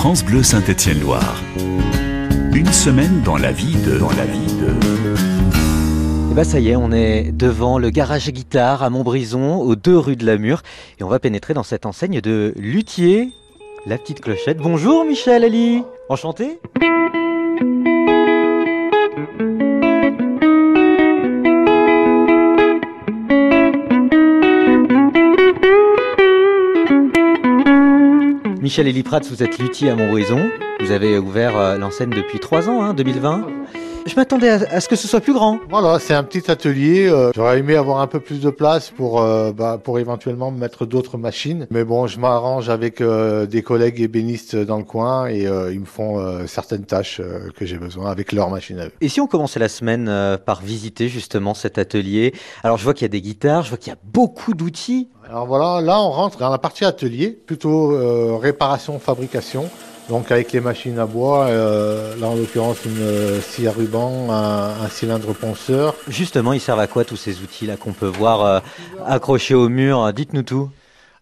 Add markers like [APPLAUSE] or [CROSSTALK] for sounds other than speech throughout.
France Bleu Saint-Étienne-Loire. Une semaine dans la vie de... Dans la vie de... Et bah ça y est, on est devant le garage guitare à Montbrison, aux deux rues de la Mure, et on va pénétrer dans cette enseigne de luthier, la petite clochette. Bonjour Michel Ali, enchanté Michel Elie-Prats, vous êtes luthier à Montbrison. Vous avez ouvert euh, l'enseigne depuis 3 ans, hein, 2020. Je m'attendais à, à ce que ce soit plus grand. Voilà, c'est un petit atelier. euh, J'aurais aimé avoir un peu plus de place pour, euh, bah, pour éventuellement mettre d'autres machines. Mais bon, je m'arrange avec euh, des collègues ébénistes dans le coin et euh, ils me font euh, certaines tâches euh, que j'ai besoin avec leur machine à eux. Et si on commençait la semaine euh, par visiter justement cet atelier? Alors je vois qu'il y a des guitares, je vois qu'il y a beaucoup d'outils. Alors voilà, là on rentre dans la partie atelier, plutôt euh, réparation, fabrication. Donc avec les machines à bois, euh, là en l'occurrence une euh, scie à ruban, un, un cylindre ponceur. Justement, ils servent à quoi tous ces outils-là qu'on peut voir euh, accrochés au mur Dites-nous tout.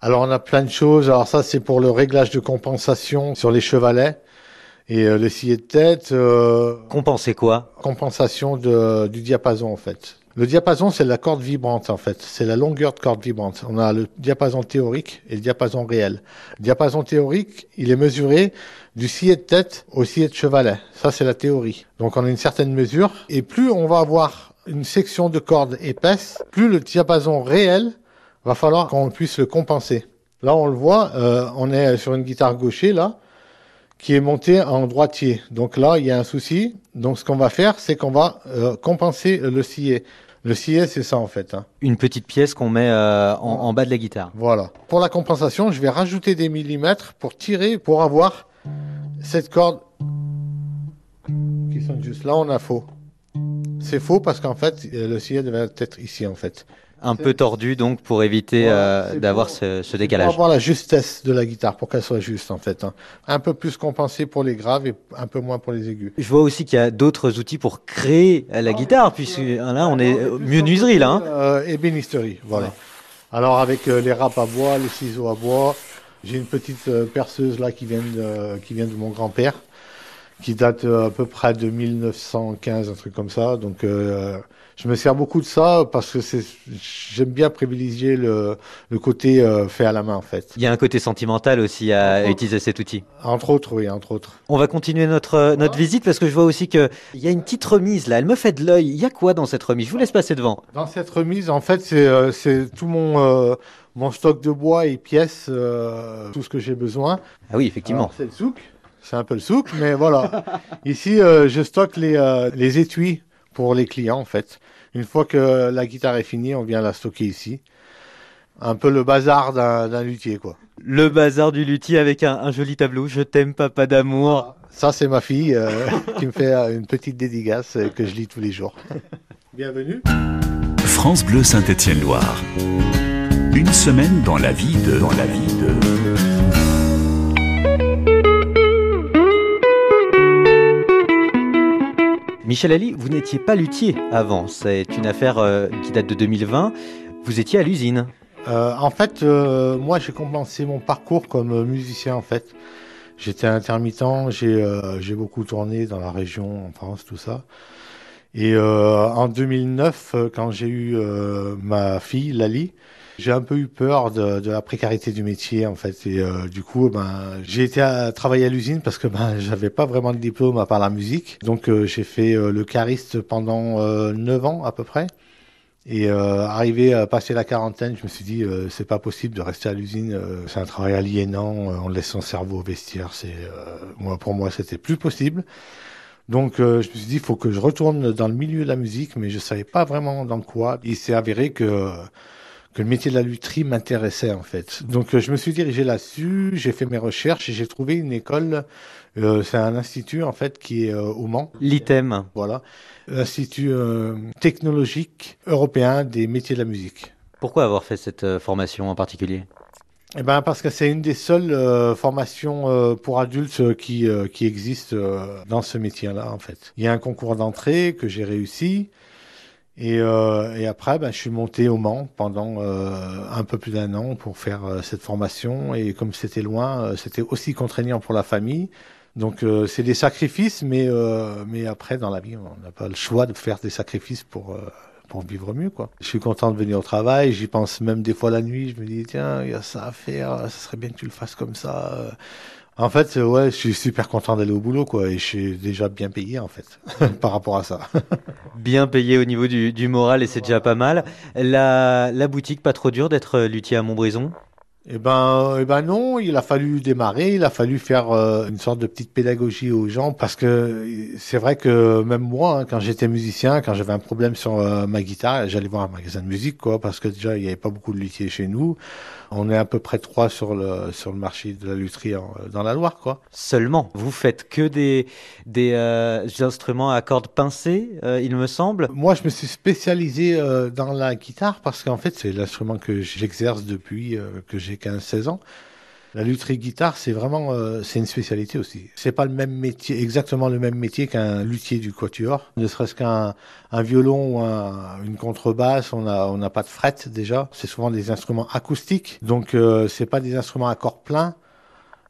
Alors on a plein de choses. Alors ça c'est pour le réglage de compensation sur les chevalets et euh, le scier de tête. euh, Compenser quoi? compensation de, du diapason en fait. Le diapason, c'est la corde vibrante en fait. C'est la longueur de corde vibrante. On a le diapason théorique et le diapason réel. Le diapason théorique, il est mesuré du scier de tête au scier de chevalet. Ça, c'est la théorie. Donc, on a une certaine mesure. Et plus on va avoir une section de corde épaisse, plus le diapason réel va falloir qu'on puisse le compenser. Là, on le voit, euh, on est sur une guitare gaucher là qui est monté en droitier. Donc là, il y a un souci. Donc ce qu'on va faire, c'est qu'on va euh, compenser le scier. Le scier, c'est ça en fait. hein. Une petite pièce qu'on met euh, en, en bas de la guitare. Voilà. Pour la compensation, je vais rajouter des millimètres pour tirer, pour avoir cette corde qui sonne juste. Là, on a faux. C'est faux parce qu'en fait, euh, le scier devait être ici en fait. Un peu tordu donc pour éviter Voilà, euh, d'avoir ce, ce Pour décalage. avoir la justesse de la guitare, pour qu'elle soit juste en fait. hein. Un peu plus compensé pour les graves et un peu moins pour les aigus. Je vois aussi qu'il y a d'autres outils pour créer la guitare, puisque hein, là on est euh, mieux nuiserie là. hein. Euh, ébénisterie, voilà. Ouais. Alors avec euh, les râpes à bois, les ciseaux à bois, j'ai une petite euh, perceuse là qui vient de, qui vient de mon grand-père, qui date euh, à peu près de 1915, un truc comme ça. Donc euh, je me sers beaucoup de ça parce que c'est, j'aime bien privilégier le, le côté euh, fait à la main en fait. Il y a un côté sentimental aussi à utiliser cet outil. Entre autres, oui, entre autres. On va continuer notre, notre visite parce que je vois aussi qu'il y a une petite remise là. Elle me fait de l'œil. Il y a quoi dans cette remise? Je vous laisse passer devant. Dans cette remise, en fait, c'est c'est tout mon euh, mon stock de bois et pièces, tout ce que j'ai besoin. Ah oui, effectivement. Alors, C'est le souk. C'est un peu le souk, mais voilà. [LAUGHS] Ici, euh, je stocke les, euh, les étuis pour les clients, en fait. Une fois que la guitare est finie, on vient la stocker ici. Un peu le bazar d'un d'un luthier, quoi. Le bazar du luthier avec un, un joli tableau. Je t'aime, papa d'amour. Ça, c'est ma fille euh, [LAUGHS] qui me fait une petite dédicace que je lis tous les jours. [LAUGHS] Bienvenue. France Bleu Saint-Étienne-Loire. Une semaine dans la vie de... Dans la vie de... Michel Ali, vous n'étiez pas luthier avant. C'est une affaire euh, qui date de 2020. Vous étiez à l'usine. Euh, en fait, euh, moi, j'ai commencé mon parcours comme musicien, en fait. J'étais intermittent, j'ai beaucoup tourné dans la région, en France, tout ça. Et en 2009, euh, quand j'ai eu ma fille, Lali, j'ai un peu eu peur de, de la précarité du métier, en fait. Et euh, du coup, ben, j'ai été à travailler à l'usine parce que [LAUGHS] ben, j'avais pas vraiment de diplôme à part la musique. Donc, euh, j'ai fait euh, le cariste pendant euh, 9 ans à peu près. Et euh, arrivé à passer la quarantaine, je me suis dit euh, c'est pas possible de rester à l'usine. euh, c'est un travail aliénant. euh, on laisse son cerveau au vestiaire. C'est euh, moi pour moi c'était plus possible. Donc euh, je me suis dit faut que je retourne dans le milieu de la musique, mais je savais pas vraiment dans quoi. Il s'est avéré que que le métier de la lutherie m'intéressait en fait. Donc euh, je me suis dirigé là-dessus. J'ai fait mes recherches et j'ai trouvé une école. euh, c'est un institut en fait qui est euh, au Mans. L'item. Voilà, l'Institut technologique européen des métiers de la musique. Pourquoi avoir fait cette formation en particulier? Eh ben parce que c'est une des seules euh, formations euh, pour adultes euh, qui qui existent euh, dans ce métier-là en fait. Il y a un concours d'entrée que j'ai réussi Et, euh, et après, ben, je suis monté au Mans pendant euh, un peu plus d'un an pour faire euh, cette formation. Et comme c'était loin, euh, c'était aussi contraignant pour la famille. Donc euh, c'est des sacrifices, mais mais après dans la vie, on n'a pas le choix de faire des sacrifices pour pour vivre mieux quoi. Je suis content de venir au travail, j'y pense même des fois la nuit, je me dis tiens, il y a ça à faire, ça serait bien que tu le fasses comme ça. En fait, euh, ouais, je suis super content d'aller au boulot quoi et je suis déjà bien payé en fait [LAUGHS] par rapport à ça. [LAUGHS] Bien payé au niveau du, du moral et c'est déjà pas mal. La, la boutique, pas trop dur d'être euh, luthier à Montbrison? Eh ben, eh ben non, il a fallu démarrer, il a fallu faire euh, une sorte de petite pédagogie aux gens parce que euh, c'est vrai que même moi, hein, quand j'étais musicien, quand j'avais un problème sur euh, ma guitare, j'allais voir un magasin de musique, quoi, parce que déjà il n'y avait pas beaucoup de luthiers chez nous. On est à peu près trois sur le sur le marché de la lutherie en- dans la Loire, quoi. Seulement, vous faites que des, des euh, instruments à cordes pincées, il me semble. Moi, je me suis spécialisé dans la guitare parce qu'en fait, c'est l'instrument que j'exerce depuis que j'ai 15-16 ans. La lutherie guitare, c'est vraiment, euh, c'est une spécialité aussi. C'est pas le même métier, exactement le même métier qu'un luthier du quatuor. Ne serait-ce qu'un un violon ou un- une contrebasse, on a, on n'a pas de fret déjà. C'est souvent des instruments acoustiques, donc euh, c'est pas des instruments à corps plein.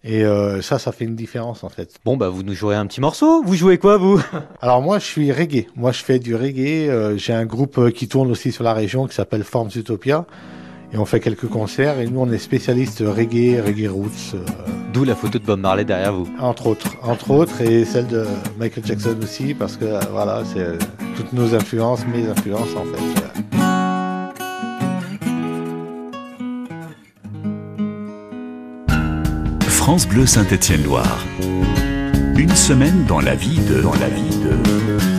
Et euh, ça, ça fait une différence en fait. Bon, bah vous nous jouerez un petit morceau. Vous jouez quoi, vous? [LAUGHS] Alors moi, je suis reggae. Moi, je fais du reggae. Euh, J'ai un groupe qui tourne aussi sur la région qui s'appelle Forms Utopia. Et on fait quelques concerts. Et nous, on est spécialistes reggae, reggae roots, euh, D'où la photo de Bob Marley derrière vous. entre autres. Entre autres, et celle de Michael Jackson aussi, parce que euh, voilà, c'est euh, toutes nos influences, mes influences en fait. France Bleu Saint-Étienne-Loire. Une semaine dans la vie de... Dans la vie de...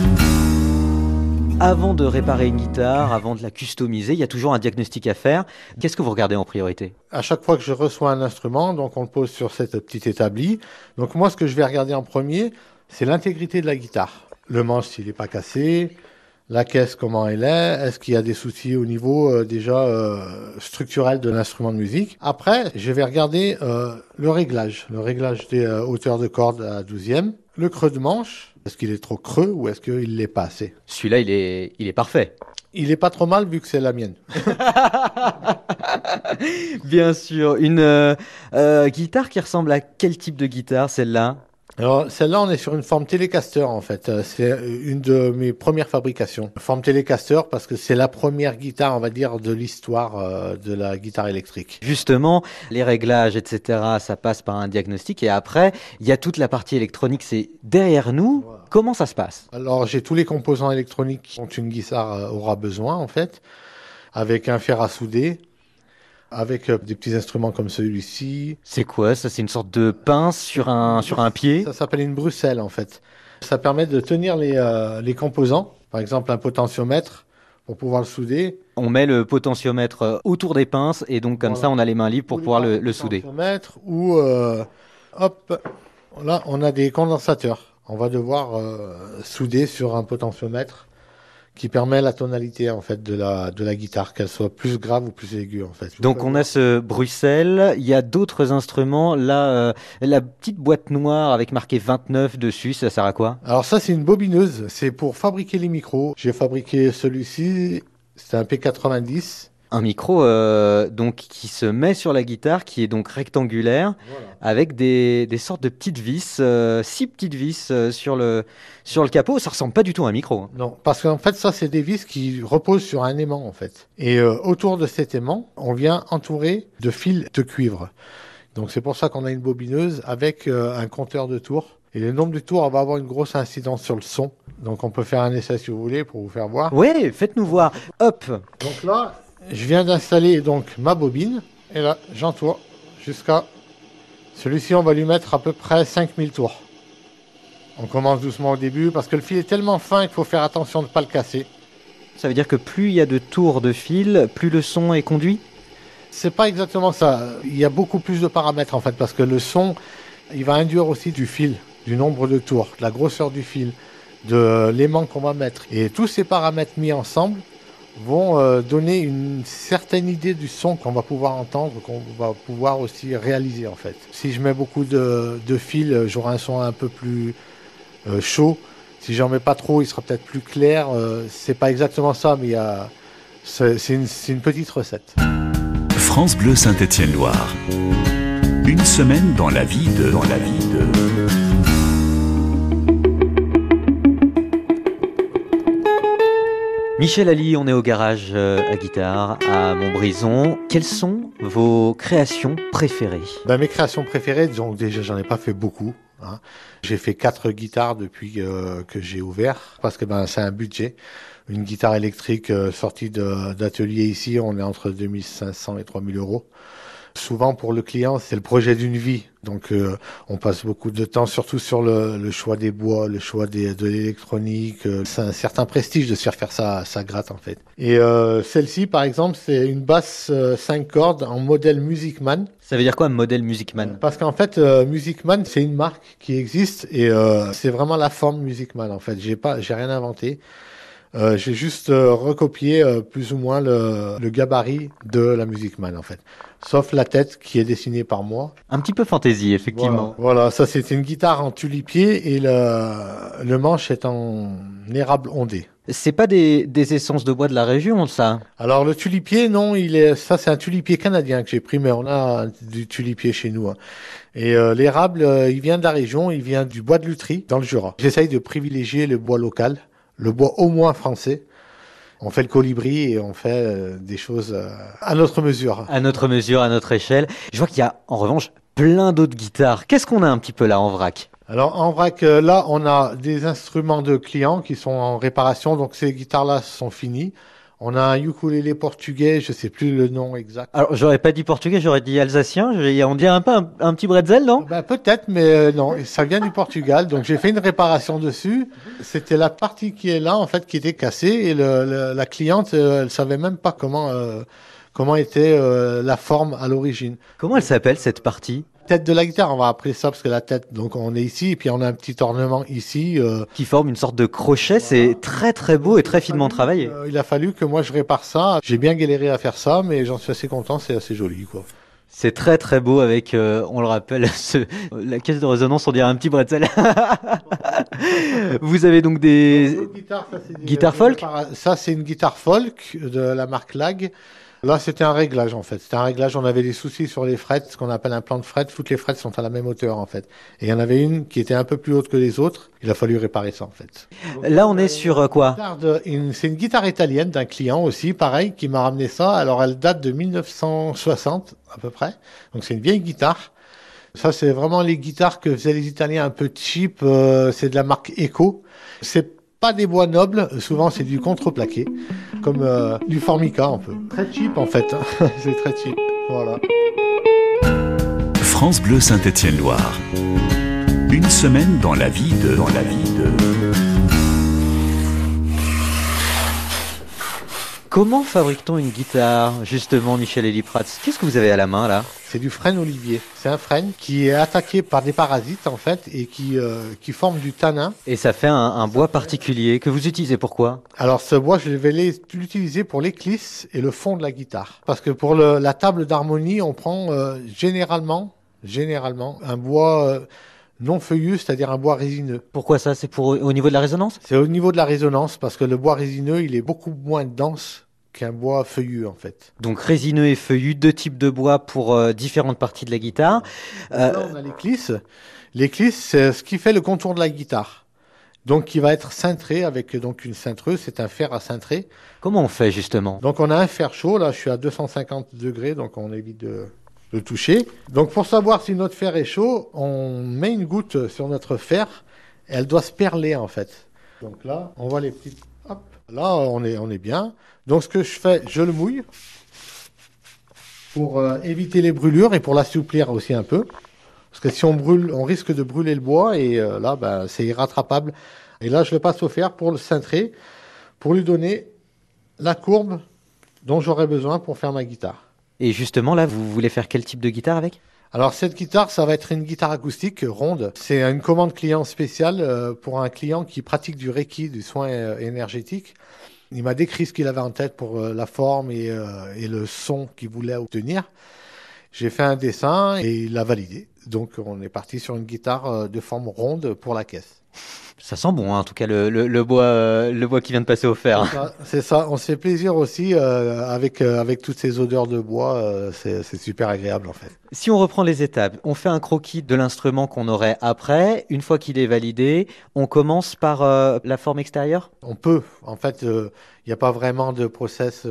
Avant de réparer une guitare, avant de la customiser, il y a toujours un diagnostic à faire. Qu'est-ce que vous regardez en priorité? À chaque fois que je reçois un instrument, donc on le pose sur cette petite établie. Donc moi, ce que je vais regarder en premier, c'est l'intégrité de la guitare. Le manche, s'il n'est pas cassé, la caisse, comment elle est, est-ce qu'il y a des soucis au niveau euh, déjà euh, structurel de l'instrument de musique? Après, je vais regarder euh, le réglage, le réglage des hauteurs de cordes à 12e, le creux de manche, est-ce qu'il est trop creux ou est-ce qu'il l'est pas assez? Celui-là, il est, il est parfait. Il est pas trop mal vu que c'est la mienne. [LAUGHS] Bien sûr. Une euh, euh, guitare qui ressemble à quel type de guitare, celle-là? Alors, celle-là, on est sur une forme Telecaster, en fait. Euh, C'est une de mes premières fabrications. Forme Telecaster parce que c'est la première guitare, on va dire, de l'histoire euh, de la guitare électrique. Justement, les réglages, etc., ça passe par un diagnostic. Et après, il y a toute la partie électronique, c'est derrière nous. Voilà. Comment ça se passe? Alors, j'ai tous les composants électroniques dont une guitare euh, aura besoin, en fait, avec un fer à souder, avec euh, des petits instruments comme celui-ci. C'est quoi ça? C'est une sorte de pince sur un, sur un pied? Ça s'appelle une Bruxelles, en fait. Ça permet de tenir les, euh, les composants. Par exemple, un potentiomètre pour pouvoir le souder. On met le potentiomètre euh, autour des pinces et donc comme Voilà. ça on a les mains libres pour Ou pouvoir le, le souder. potentiomètres, Ou, euh, hop, là, on a des condensateurs. On va devoir euh, souder sur un potentiomètre qui permet la tonalité en fait de la de la guitare, qu'elle soit plus grave ou plus aiguë en fait. Donc on a ce Bruxelles, il y a d'autres instruments. Là, euh, la petite boîte noire avec marqué 29 dessus, ça sert à quoi? Alors ça c'est une bobineuse, c'est pour fabriquer les micros. J'ai fabriqué celui-ci, c'est un P90. Un micro euh, donc qui se met sur la guitare, qui est donc rectangulaire, avec des, des sortes de petites vis, euh, six petites vis euh, sur le sur le capot. Ça ressemble pas du tout à un micro. hein. Non, parce qu'en fait, ça, c'est des vis qui reposent sur un aimant, en fait. Et autour de cet aimant, on vient entourer de fils de cuivre. Donc, c'est pour ça qu'on a une bobineuse avec un compteur de tours. Et le nombre de tours va avoir une grosse incidence sur le son. Donc, on peut faire un essai si vous voulez pour vous faire voir. Ouais, faites-nous voir. Hop, Donc là, je viens d'installer donc ma bobine. Et là, j'entoure jusqu'à... Celui-ci, on va lui mettre à peu près 5000 tours. On commence doucement au début parce que le fil est tellement fin qu'il faut faire attention de ne pas le casser. ça veut dire que plus il y a de tours de fil, plus le son est conduit? C'est pas exactement ça. Il y a beaucoup plus de paramètres en fait parce que le son, il va induire aussi du fil, du nombre de tours, de la grosseur du fil, de l'aimant qu'on va mettre. Et tous ces paramètres mis ensemble vont euh, donner une certaine idée du son qu'on va pouvoir entendre, qu'on va pouvoir aussi réaliser en fait. Si je mets beaucoup de, de fil, j'aurai un son un peu plus euh, chaud Si j'en mets pas trop, il sera peut-être plus clair. Euh, c'est pas exactement ça, mais c'est, une, une petite recette. France Bleu Saint-Étienne-Loire. Une semaine. Dans la vie de... Michel Ali, on est au garage euh, à guitare à Montbrison. Quelles sont vos créations préférées? Ben, mes créations préférées, donc déjà j'en ai pas fait beaucoup. hein. J'ai fait quatre guitares depuis euh, que j'ai ouvert parce que ben c'est un budget. Une guitare électrique euh, sortie d'atelier ici, on est entre 2500 et 3000 euros. Souvent pour le client, c'est le projet d'une vie. Donc euh, on passe beaucoup de temps, surtout sur le, le choix des bois, le choix des, de l'électronique. Euh, C'est un certain prestige de se faire faire ça, ça gratte en fait. Et euh, celle-ci, par exemple, c'est une basse 5 cordes en modèle Musicman. Ça veut dire quoi, modèle Musicman? Parce qu'en fait, euh, Musicman, c'est une marque qui existe et c'est vraiment la forme Musicman. En fait, j'ai pas, j'ai rien inventé. Euh, j'ai juste euh, recopié euh, plus ou moins le, le gabarit de la Musicman en fait, sauf la tête qui est dessinée par moi. Un petit peu fantaisie, effectivement. Voilà, Voilà, ça c'était une guitare en tulipier et le, le manche est en érable ondé. C'est pas des, des essences de bois de la région, ça? Alors le tulipier, non, il est, ça c'est un tulipier canadien que j'ai pris, mais on a du tulipier chez nous. hein. Et euh, l'érable, euh, il vient de la région, il vient du bois de Lutry, dans le Jura. J'essaye de privilégier le bois local, le bois au moins français. On fait le colibri et on fait euh, des choses euh, à notre mesure. À notre mesure, à notre échelle. Je vois qu'il y a, en revanche, plein d'autres guitares. Qu'est-ce qu'on a un petit peu là en vrac? Alors en vrac, euh, là, on a des instruments de clients qui sont en réparation, donc ces guitares-là sont finies. On a un ukulélé portugais, je sais plus le nom exact. Alors, j'aurais pas dit portugais, j'aurais dit alsacien. On dirait un peu un, un petit bretzel, non? Ben, peut-être, mais euh, non, ça vient du Portugal. Donc j'ai fait une réparation dessus. C'était la partie qui est là, en fait, qui était cassée. Et le, le- la cliente, euh, elle savait même pas comment euh, comment était euh, la forme à l'origine. Comment elle s'appelle cette partie? Tête de la guitare, on va appeler ça parce que la tête. Donc on est ici, et puis on a un petit ornement ici. euh, qui forme une sorte de crochet C'est très très beau et très finement travaillé. euh, il a fallu que moi je répare ça. J'ai bien galéré à faire ça, mais j'en suis assez content. C'est assez joli, quoi. C'est très très beau avec, euh, on le rappelle, [LAUGHS] ce- la caisse de résonance, on dirait un petit bretzel. [LAUGHS] Vous avez donc des... L'autre guitare, ça, c'est des- Guitare des folk Ça, c'est une guitare folk de la marque Lag. Là, c'était un réglage, en fait. C'était un réglage. On avait des soucis sur les frettes, ce qu'on appelle un plan de frettes. Toutes les frettes sont à la même hauteur, en fait. Et il y en avait une qui était un peu plus haute que les autres. Il a fallu réparer ça, en fait. Là, on est sur euh, quoi? Une- C'est une guitare italienne d'un client aussi, pareil, qui m'a ramené ça. Alors, elle date de 1960, à peu près. Donc, c'est une vieille guitare. Ça, c'est vraiment les guitares que faisaient les Italiens un peu cheap. euh, c'est de la marque Echo. C'est pas des bois nobles. Souvent, c'est du contreplaqué, comme euh, du formica un peu. Très cheap, en fait. [LAUGHS] c'est très cheap. Voilà. France Bleu Saint-Étienne-Loire. Une semaine dans la vie de... Dans la vie de... Comment fabrique-t-on une guitare, justement, Michel Eliprats Qu'est-ce que vous avez à la main, là? C'est du frêne olivier. C'est un frêne qui est attaqué par des parasites, en fait, et qui, euh, qui forme du tanin. Et ça fait un, un bois particulier que vous utilisez pourquoi Alors ce bois, je vais l'utiliser pour l'éclisse et le fond de la guitare. Parce que pour le- la table d'harmonie, on prend euh, généralement, généralement, un bois euh, non feuillu, c'est-à-dire un bois résineux. Pourquoi ça? C'est pour au niveau de la résonance? C'est au niveau de la résonance, parce que le bois résineux, il est beaucoup moins dense qu'un bois feuillu, en fait. Donc résineux et feuillu, deux types de bois pour euh, différentes parties de la guitare. Euh, Là, on a l'éclisse. L'éclisse, c'est ce qui fait le contour de la guitare. Donc, qui va être cintré avec donc une cintreuse, c'est un fer à cintrer. comment on fait justement? Donc on a un fer chaud, là je suis à 250 degrés, donc on évite de, toucher. Donc pour savoir si notre fer est chaud, on met une goutte sur notre fer, elle doit se perler en fait. Donc là, on voit les petites... Hop, là on est, on est bien. Donc ce que je fais, je le mouille pour euh, éviter les brûlures et pour l'assouplir aussi un peu. Parce que si on brûle, on risque de brûler le bois et euh, là, ben, c'est irrattrapable. Et là, je le passe au fer pour le cintrer, pour lui donner la courbe dont j'aurais besoin pour faire ma guitare. Et justement, là, vous voulez faire quel type de guitare avec? Alors cette guitare, ça va être une guitare acoustique ronde. C'est une commande client spéciale euh, pour un client qui pratique du Reiki, du soin euh, énergétique. Il m'a décrit ce qu'il avait en tête pour euh, la forme et, et le son qu'il voulait obtenir. J'ai fait un dessin et il l'a validé. Donc on est parti sur une guitare de forme ronde pour la caisse. Ça sent bon, hein, en tout cas, le, le, le bois, euh, le bois qui vient de passer au fer. C'est ça, on se fait plaisir aussi euh, avec, euh, avec toutes ces odeurs de bois, c'est super agréable en fait. Si on reprend les étapes, on fait un croquis de l'instrument qu'on aurait après. Une fois qu'il est validé, on commence par la forme extérieure? On peut, en fait, il n'y a pas vraiment de process.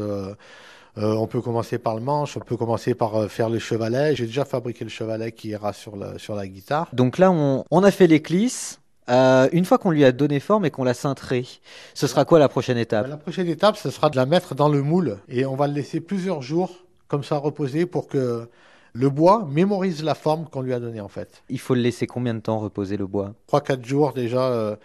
euh, on peut commencer par le manche, on peut commencer par euh, faire le chevalet. J'ai déjà fabriqué le chevalet qui ira sur la, sur la guitare. Donc là, on, on a fait les clisses. Euh, une fois qu'on lui a donné forme et qu'on l'a cintré, ce sera quoi la prochaine étape? La prochaine étape, ce sera de la mettre dans le moule et on va le laisser plusieurs jours comme ça reposer pour que le bois mémorise la forme qu'on lui a donnée en fait. Il faut le laisser combien de temps reposer le bois? 3-4 jours déjà euh,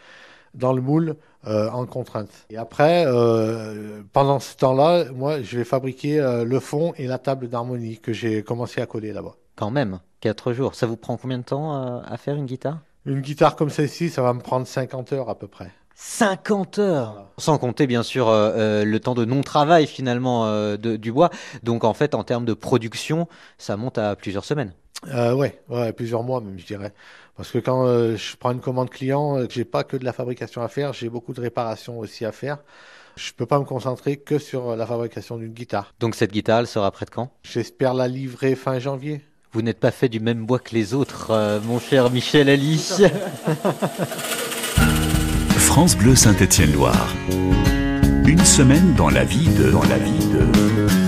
dans le moule euh, en contrainte. Et après, euh, pendant ce temps-là, moi, je vais fabriquer le fond et la table d'harmonie que j'ai commencé à coller là-bas. Quand même, 4 jours. Ça vous prend combien de temps à faire une guitare? Une guitare comme celle-ci, ça va me prendre 50 heures à peu près. 50 heures Voilà. Sans compter bien sûr euh, euh, le temps de non-travail finalement euh, de- du bois. Donc en fait en termes de production, ça monte à plusieurs semaines. Euh, ouais, ouais, plusieurs mois même, je dirais. Parce que quand euh, je prends une commande client, j'ai pas que de la fabrication à faire, j'ai beaucoup de réparation aussi à faire. Je peux pas me concentrer que sur la fabrication d'une guitare. Donc cette guitare, elle sera prête quand? J'espère la livrer fin janvier. Vous n'êtes pas fait du même bois que les autres, euh, mon cher Michel Ali. [LAUGHS] France Bleu Saint-Étienne-Loire. Une semaine dans la vie de... Dans la vie de...